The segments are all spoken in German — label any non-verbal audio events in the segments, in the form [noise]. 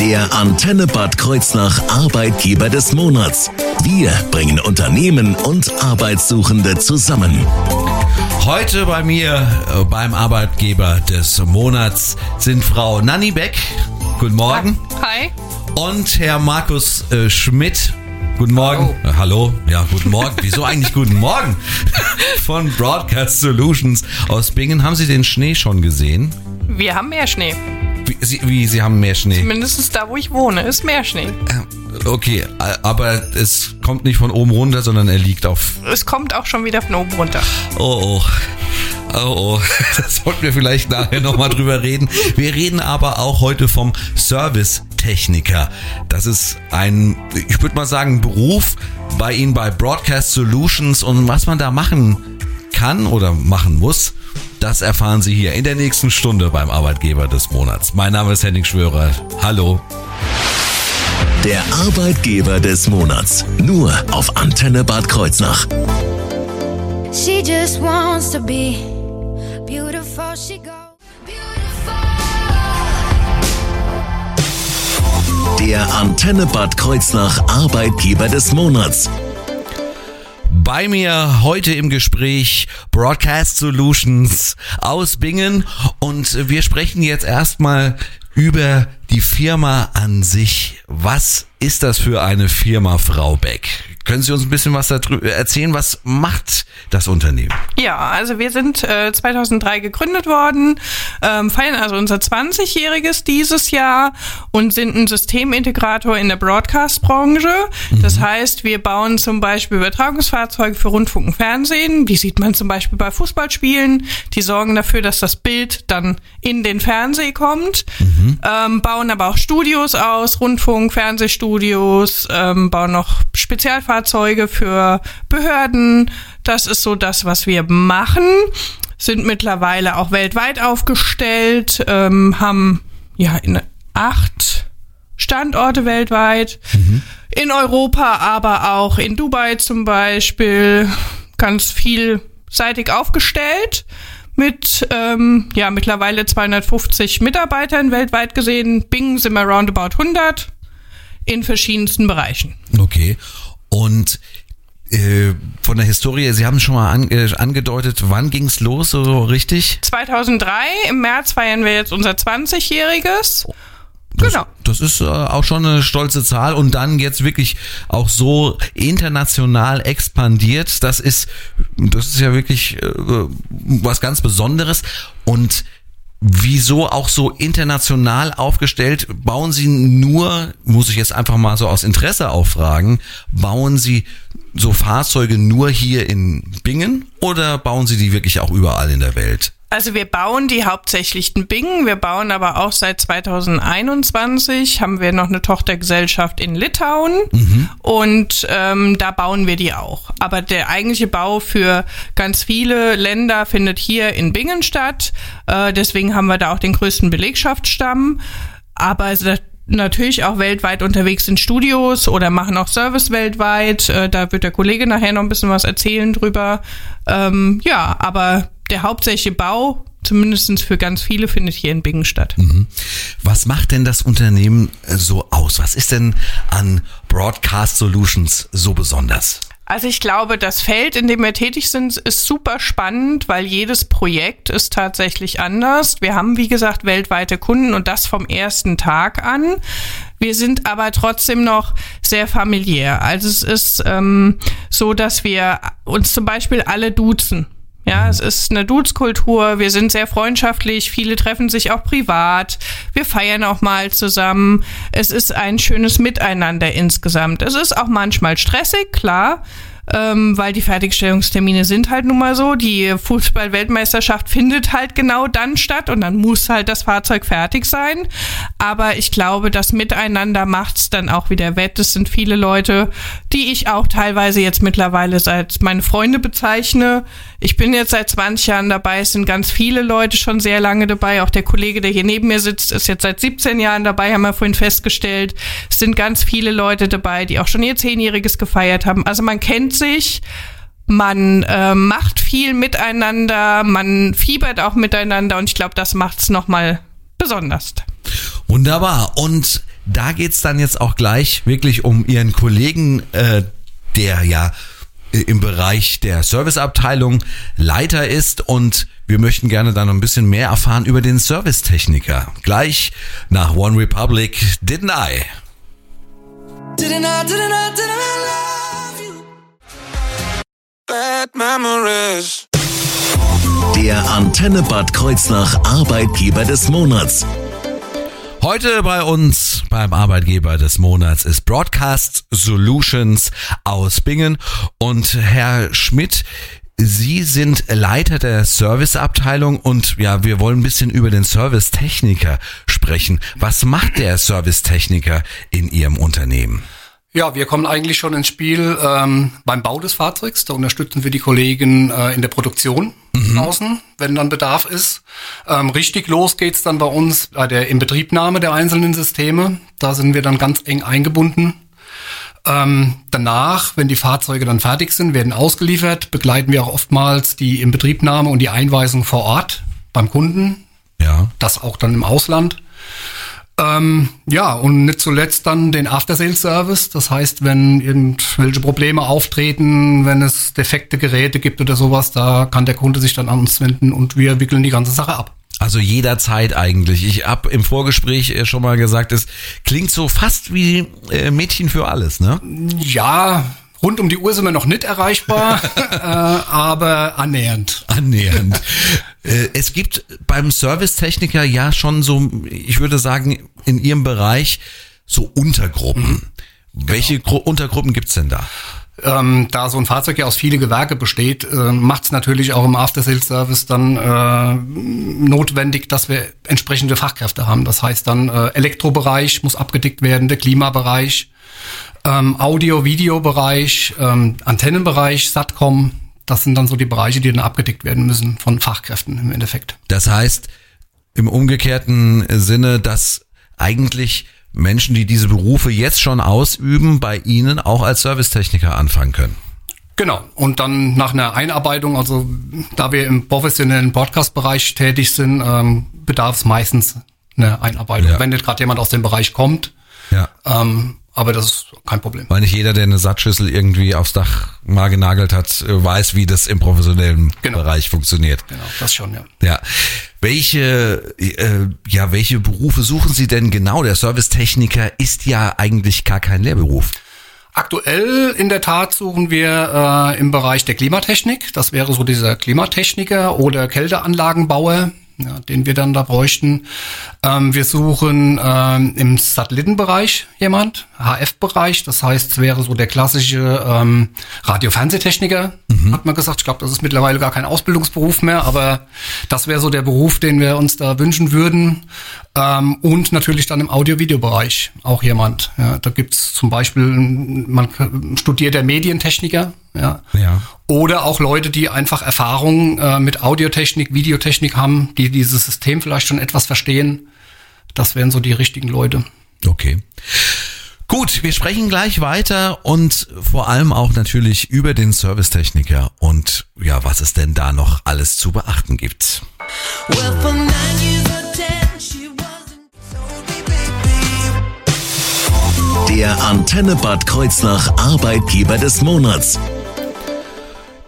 Der Antenne Bad Kreuznach Arbeitgeber des Monats. Wir bringen Unternehmen und Arbeitssuchende zusammen. Heute bei mir äh, beim Arbeitgeber des Monats sind Frau Nanni Beck. Guten Morgen. Hi. Und Herr Markus äh, Schmidt. Guten Morgen. Hallo. Äh, hallo. Ja, guten Morgen. Wieso eigentlich guten Morgen? [laughs] Von Broadcast Solutions aus Bingen. Haben Sie den Schnee schon gesehen? Wir haben mehr Schnee. Wie Sie, wie, Sie haben mehr Schnee? Mindestens da, wo ich wohne, ist mehr Schnee. Äh, Okay, aber es kommt nicht von oben runter, sondern er liegt auf. Es kommt auch schon wieder von oben runter. Oh, oh. Oh, oh. [laughs] Das sollten wir vielleicht nachher nochmal drüber reden. Wir reden aber auch heute vom Servicetechniker. Das ist ein, ich würde mal sagen, Beruf bei Ihnen bei Broadcast Solutions und was man da machen kann oder machen muss. Das erfahren Sie hier in der nächsten Stunde beim Arbeitgeber des Monats. Mein Name ist Henning Schwörer. Hallo. Der Arbeitgeber des Monats. Nur auf Antenne Bad Kreuznach. She just wants to be beautiful. She goes Der Antenne Bad Kreuznach Arbeitgeber des Monats. Bei mir heute im Gespräch Broadcast Solutions aus Bingen und wir sprechen jetzt erstmal über die Firma an sich. Was ist das für eine Firma, Frau Beck? Können Sie uns ein bisschen was darüber erzählen? Was macht das Unternehmen? Ja, also wir sind äh, 2003 gegründet worden, ähm, feiern also unser 20-jähriges dieses Jahr und sind ein Systemintegrator in der Broadcast-Branche. Das heißt, wir bauen zum Beispiel Übertragungsfahrzeuge für Rundfunk und Fernsehen. Die sieht man zum Beispiel bei Fußballspielen. Die sorgen dafür, dass das Bild dann in den Fernseh kommt. Ähm, bauen aber auch Studios aus, Rundfunk, Fernsehstudios, ähm, bauen noch Spezialfahrzeuge für Behörden. Das ist so das, was wir machen. Sind mittlerweile auch weltweit aufgestellt, ähm, haben ja in acht Standorte weltweit. In Europa, aber auch in Dubai zum Beispiel. Ganz vielseitig aufgestellt. Mit ähm, ja mittlerweile 250 Mitarbeitern weltweit gesehen. Bing sind wir roundabout 100 in verschiedensten Bereichen. Okay. Und äh, von der Historie, Sie haben es schon mal an, äh, angedeutet, wann ging's los, so richtig? 2003, im März feiern wir jetzt unser 20-jähriges. Das, Genau. Das ist äh, auch schon eine stolze Zahl und dann jetzt wirklich auch so international expandiert. Das ist, das ist ja wirklich äh, was ganz Besonderes und Wieso auch so international aufgestellt? Bauen Sie nur, muss ich jetzt einfach mal so aus Interesse auffragen, bauen Sie so Fahrzeuge nur hier in Bingen oder bauen Sie die wirklich auch überall in der Welt? Also wir bauen die hauptsächlich in Bingen, wir bauen aber auch seit 2021, haben wir noch eine Tochtergesellschaft in Litauen und ähm, da bauen wir die auch. Aber der eigentliche Bau für ganz viele Länder findet hier in Bingen statt, äh, deswegen haben wir da auch den größten Belegschaftsstamm. Aber natürlich auch weltweit unterwegs in Studios oder machen auch Service weltweit. Äh, da wird der Kollege nachher noch ein bisschen was erzählen drüber. Ähm, ja, aber der hauptsächliche Bau, zumindest für ganz viele, findet hier in Bingen statt. Was macht denn das Unternehmen äh, so aus? Was ist denn an Broadcast Solutions so besonders? Also ich glaube, das Feld, in dem wir tätig sind, ist super spannend, weil jedes Projekt ist tatsächlich anders. Wir haben, wie gesagt, weltweite Kunden und das vom ersten Tag an. Wir sind aber trotzdem noch sehr familiär. Also es ist ähm, so, dass wir uns zum Beispiel alle duzen. Ja, es ist eine Dudes-Kultur. Wir sind sehr freundschaftlich. Viele treffen sich auch privat. Wir feiern auch mal zusammen. Es ist ein schönes Miteinander insgesamt. Es ist auch manchmal stressig, klar. Ähm, weil die Fertigstellungstermine sind halt nun mal so. Die Fußball-Weltmeisterschaft findet halt genau dann statt und dann muss halt das Fahrzeug fertig sein. Aber ich glaube, das Miteinander macht's dann auch wieder wett. Es sind viele Leute, die ich auch teilweise jetzt mittlerweile als meine Freunde bezeichne. Ich bin jetzt seit 20 Jahren dabei. Es sind ganz viele Leute schon sehr lange dabei. Auch der Kollege, der hier neben mir sitzt, ist jetzt seit 17 Jahren dabei, haben wir vorhin festgestellt. Es sind ganz viele Leute dabei, die auch schon ihr Zehnjähriges gefeiert haben. Also man kennt sich. Man äh, macht viel miteinander, man fiebert auch miteinander und ich glaube, das macht's noch mal besonders. Wunderbar. Und da geht's dann jetzt auch gleich wirklich um Ihren Kollegen, äh, der ja äh, im Bereich der Serviceabteilung Leiter ist und wir möchten gerne dann noch ein bisschen mehr erfahren über den Servicetechniker. Gleich nach One Republic Didn't I? Didn't I, didn't I, didn't I? Bad memories. Der Antenne Bad Kreuznach Arbeitgeber des Monats. Heute bei uns beim Arbeitgeber des Monats ist Broadcast Solutions aus Bingen und Herr Schmidt, Sie sind Leiter der Serviceabteilung und ja, wir wollen ein bisschen über den Servicetechniker sprechen. Was macht der Servicetechniker in Ihrem Unternehmen? Ja, wir kommen eigentlich schon ins Spiel ähm, beim Bau des Fahrzeugs. Da unterstützen wir die Kollegen äh, in der Produktion draußen, wenn dann Bedarf ist. Ähm, richtig los geht's dann bei uns bei der Inbetriebnahme der einzelnen Systeme. Da sind wir dann ganz eng eingebunden. Ähm, danach, wenn die Fahrzeuge dann fertig sind, werden ausgeliefert, begleiten wir auch oftmals die Inbetriebnahme und die Einweisung vor Ort beim Kunden. Ja. Das auch dann im Ausland. Ähm, ja, und nicht zuletzt dann den After-Sales-Service. Das heißt, wenn irgendwelche Probleme auftreten, wenn es defekte Geräte gibt oder sowas, da kann der Kunde sich dann an uns wenden und wir wickeln die ganze Sache ab. Also jederzeit eigentlich. Ich hab im Vorgespräch äh, schon mal gesagt, es klingt so fast wie äh, Mädchen für alles, ne? Ja, rund um die Uhr sind wir noch nicht erreichbar, [laughs] äh, aber annähernd. Annähernd. Es gibt beim Servicetechniker ja schon so, ich würde sagen, in Ihrem Bereich so Untergruppen. Welche Gru Untergruppen gibt's denn da? Ähm, da so ein Fahrzeug ja aus viele Gewerke besteht, äh, macht es natürlich auch im After-Sales-Service dann äh, notwendig, dass wir entsprechende Fachkräfte haben. Das heißt dann äh, Elektrobereich muss abgedeckt werden, der Klimabereich, ähm, Audio-Video-Bereich, ähm, Antennenbereich, Satcom. Das sind dann so die Bereiche, die dann abgedeckt werden müssen von Fachkräften im Endeffekt. Das heißt, im umgekehrten Sinne, dass eigentlich Menschen, die diese Berufe jetzt schon ausüben, bei Ihnen auch als Servicetechniker anfangen können. Genau. Und dann nach einer Einarbeitung, also da wir im professionellen Podcast-Bereich tätig sind, ähm, bedarf es meistens eine Einarbeitung. Ja. Wenn nicht gerade jemand aus dem Bereich kommt, Ja. ähm, aber das ist kein Problem. Weil nicht jeder, der eine Satzschüssel irgendwie aufs Dach mal genagelt hat, äh, weiß, wie das im professionellen Genau. Bereich funktioniert. Genau, das schon, ja. Ja. Welche, äh, ja, welche Berufe suchen Sie denn genau? Der Servicetechniker ist ja eigentlich gar kein Lehrberuf. Aktuell in der Tat suchen wir äh, im Bereich der Klimatechnik. Das wäre so dieser Klimatechniker oder Kälteanlagenbauer, ja, den wir dann da bräuchten. Ähm, wir suchen ähm, im Satellitenbereich jemand, HF-Bereich. Das heißt, es wäre so der klassische ähm, Radio-Fernsehtechniker, hat man gesagt. Ich glaube, das ist mittlerweile gar kein Ausbildungsberuf mehr, aber das wäre so der Beruf, den wir uns da wünschen würden. Ähm, und natürlich dann im Audio-Video-Bereich auch jemand. Ja, da gibt's zum Beispiel, man studiert der Medientechniker, ja. Ja. Oder auch Leute, die einfach Erfahrung äh, mit Audiotechnik, Videotechnik haben, die dieses System vielleicht schon etwas verstehen. Das wären so die richtigen Leute. Okay. Gut, wir sprechen gleich weiter und vor allem auch natürlich über den Servicetechniker und ja, was es denn da noch alles zu beachten gibt. Der Antenne Bad Kreuznach Arbeitgeber des Monats.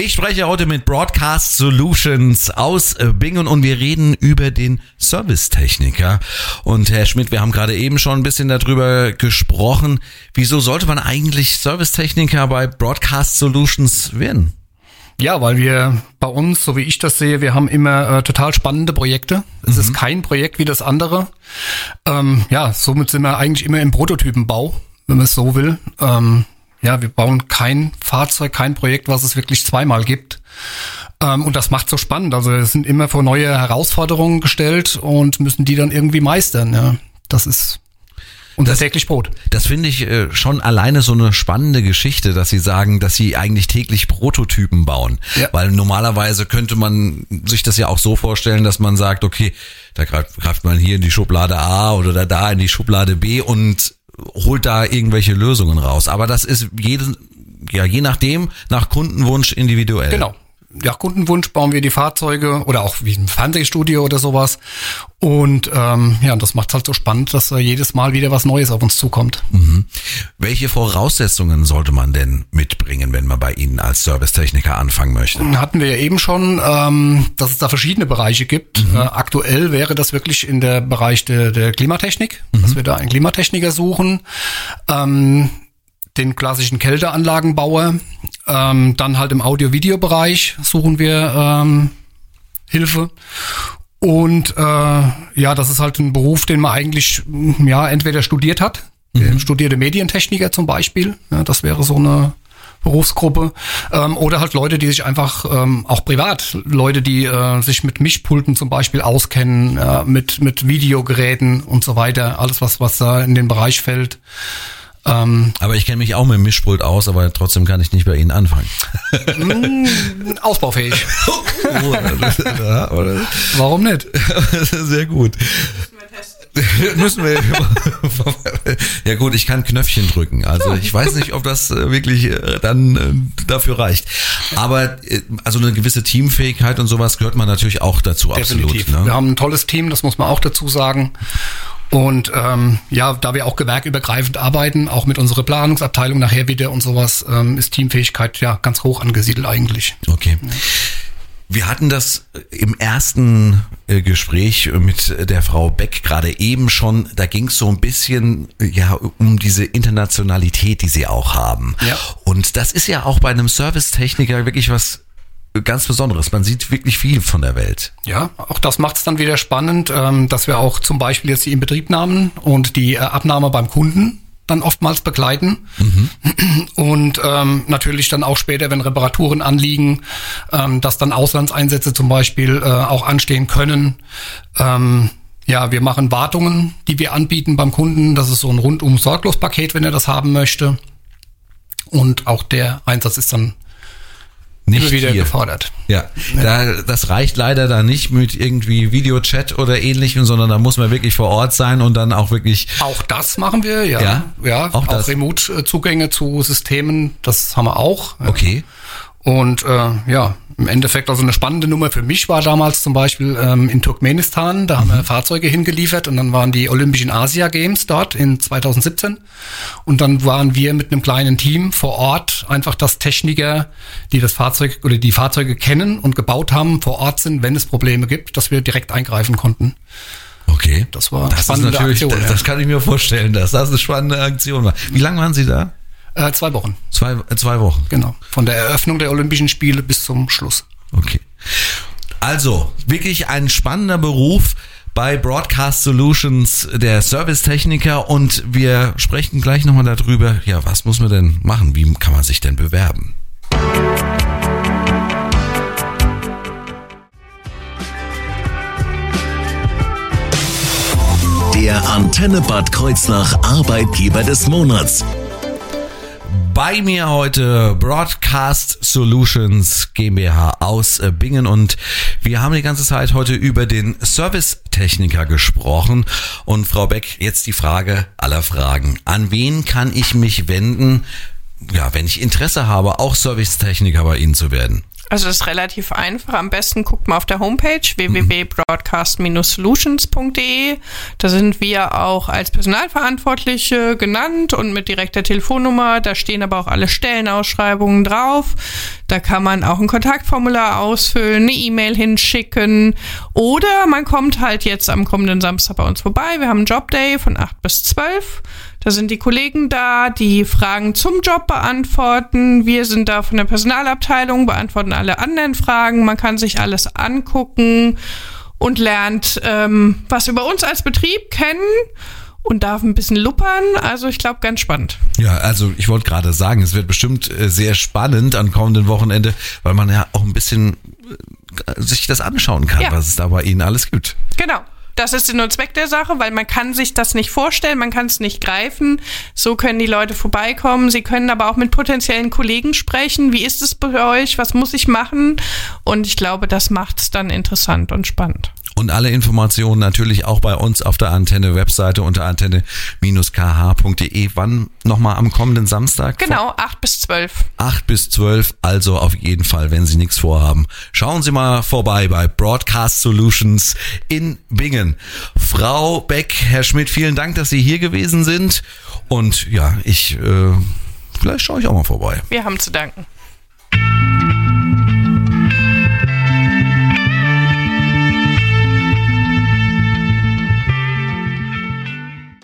Ich spreche heute mit Broadcast Solutions aus äh, Bingen und wir reden über den Servicetechniker. Und Herr Schmidt, wir haben gerade eben schon ein bisschen darüber gesprochen. Wieso sollte man eigentlich Servicetechniker bei Broadcast Solutions werden? Ja, weil wir bei uns, so wie ich das sehe, wir haben immer äh, total spannende Projekte. Es ist kein Projekt wie das andere. Ähm, ja, somit sind wir eigentlich immer im Prototypenbau, wenn man es so will. Ähm, ja, wir bauen kein Fahrzeug, kein Projekt, was es wirklich zweimal gibt. Ähm, und das macht so spannend. Also wir sind immer vor neue Herausforderungen gestellt und müssen die dann irgendwie meistern. Ja, das ist unser täglich Brot. Das finde ich äh, schon alleine so eine spannende Geschichte, dass Sie sagen, dass Sie eigentlich täglich Prototypen bauen. Ja. Weil normalerweise könnte man sich das ja auch so vorstellen, dass man sagt, okay, da greift, greift man hier in die Schublade A oder da in die Schublade B und holt da irgendwelche Lösungen raus. Aber das ist jeden, ja, je nachdem, nach Kundenwunsch individuell. Genau. Ja, Kundenwunsch bauen wir die Fahrzeuge oder auch wie ein Fernsehstudio oder sowas. Und ähm, ja, das macht halt so spannend, dass äh, jedes Mal wieder was Neues auf uns zukommt. Welche Voraussetzungen sollte man denn mitbringen, wenn man bei Ihnen als Servicetechniker anfangen möchte? Hatten wir ja eben schon, ähm, dass es da verschiedene Bereiche gibt. Äh, aktuell wäre das wirklich in der Bereich der, der Klimatechnik, dass wir da einen Klimatechniker suchen. Ähm, den klassischen Kälteanlagenbauer. Ähm, dann halt im Audio-Video-Bereich suchen wir ähm, Hilfe. Und äh, ja, das ist halt ein Beruf, den man eigentlich mm, ja entweder studiert hat, der studierte Medientechniker zum Beispiel. Ja, das wäre so eine Berufsgruppe ähm, oder halt Leute, die sich einfach ähm, auch privat Leute, die äh, sich mit Mischpulten zum Beispiel auskennen, äh, mit mit Videogeräten und so weiter, alles was was da in den Bereich fällt. Ähm, Aber ich kenne mich auch mit dem Mischpult aus, aber trotzdem kann ich nicht bei Ihnen anfangen. ausbaufähig. [laughs] ja, oder? Warum nicht? Sehr gut. Müssen wir. ja gut, ich kann Knöpfchen drücken. Also ich weiß nicht, ob das äh, wirklich äh, dann äh, dafür reicht. Aber also eine gewisse Teamfähigkeit und sowas gehört man natürlich auch dazu, Definitiv. absolut. Wir Ne? haben ein tolles Team, das muss man auch dazu sagen. Und ähm, ja, da wir auch gewerkübergreifend arbeiten, auch mit unserer Planungsabteilung nachher wieder und sowas, ähm, ist Teamfähigkeit ja ganz hoch angesiedelt eigentlich. Okay. Wir hatten das im ersten äh, Gespräch mit der Frau Beck gerade eben schon. Da ging es so ein bisschen äh, ja um diese Internationalität, die sie auch haben. Ja. Und das ist ja auch bei einem Servicetechniker wirklich was ganz Besonderes. Man sieht wirklich viel von der Welt. Ja, auch das macht es dann wieder spannend, ähm, dass wir auch zum Beispiel jetzt die Inbetriebnahmen und die äh, Abnahme beim Kunden dann oftmals begleiten. [clears throat] Und ähm, natürlich dann auch später, wenn Reparaturen anliegen, ähm, dass dann Auslandseinsätze zum Beispiel äh, auch anstehen können. Ähm, ja, wir machen Wartungen, die wir anbieten beim Kunden. Das ist so ein rundum sorglos Paket, wenn er das haben möchte. Und auch der Einsatz ist dann Nicht immer wieder hier. gefordert. Ja, da, das reicht leider da nicht mit irgendwie Videochat oder ähnlichem, sondern da muss man wirklich vor Ort sein und dann auch wirklich Auch das machen wir, ja. Ja? Ja, Auch auch? Remote-Zugänge zu Systemen, das haben wir auch. okay. Und äh, ja, im Endeffekt, also eine spannende Nummer für mich war damals zum Beispiel ähm, in Turkmenistan, da haben wir Fahrzeuge hingeliefert und dann waren die Olympischen Asia Games dort in 2017 und dann waren wir mit einem kleinen Team vor Ort, einfach dass Techniker, die das Fahrzeug oder die Fahrzeuge kennen und gebaut haben, vor Ort sind, wenn es Probleme gibt, dass wir direkt eingreifen konnten. Okay. Das war das ist spannende natürlich, Aktion, das, ja. das kann ich mir vorstellen, dass das eine spannende Aktion war. Wie lange waren Sie da? Äh, zwei Wochen, Zwei, äh, zwei Wochen. genau. Von der Eröffnung der Olympischen Spiele bis zum Schluss. Okay. Also, wirklich ein spannender Beruf bei Broadcast Solutions, der Servicetechniker und wir sprechen gleich nochmal darüber, ja, was muss man denn machen? Wie kann man sich denn bewerben? Der Antenne Bad Kreuznach Arbeitgeber des Monats. Bei mir heute Broadcast Solutions GmbH aus äh, Bingen und wir haben die ganze Zeit heute über den Servicetechniker gesprochen und Frau Beck, jetzt die Frage aller Fragen. An wen kann ich mich wenden, ja, wenn ich Interesse habe, auch Servicetechniker bei Ihnen zu werden? Also das ist relativ einfach. Am besten guckt mal auf der Homepage www.broadcast-solutions.de. Da sind wir auch als Personalverantwortliche genannt und mit direkter Telefonnummer. Da stehen aber auch alle Stellenausschreibungen drauf. Da kann man auch ein Kontaktformular ausfüllen, eine E-Mail hinschicken oder man kommt halt jetzt am kommenden Samstag bei uns vorbei. Wir haben einen Jobday von 8 bis 12. Da sind die Kollegen da, die Fragen zum Job beantworten. Wir sind da von der Personalabteilung, beantworten alle anderen Fragen. Man kann sich alles angucken und lernt ähm, was über uns als Betrieb kennen und darf ein bisschen luppern. Also ich glaube, ganz spannend. Ja, also ich wollte gerade sagen, es wird bestimmt äh, sehr spannend am kommenden Wochenende, weil man ja auch ein bisschen äh, sich das anschauen kann, Ja. was es da bei Ihnen alles gibt. Genau. Das ist und Zweck der Sache, weil man kann sich das nicht vorstellen, man kann es nicht greifen. So können die Leute vorbeikommen. Sie können aber auch mit potenziellen Kollegen sprechen. Wie ist es bei euch? Was muss ich machen? Und ich glaube, das macht es dann interessant und spannend. Und alle Informationen natürlich auch bei uns auf der Antenne-Webseite unter antenne-kh.de. Wann nochmal am kommenden Samstag? Genau, 8 bis 12. 8 bis 12, also auf jeden Fall, wenn Sie nichts vorhaben. Schauen Sie mal vorbei bei Broadcast Solutions in Bingen. Frau Beck, Herr Schmidt, vielen Dank, dass Sie hier gewesen sind. Und ja, ich, äh, vielleicht schaue ich auch mal vorbei. Wir haben zu danken.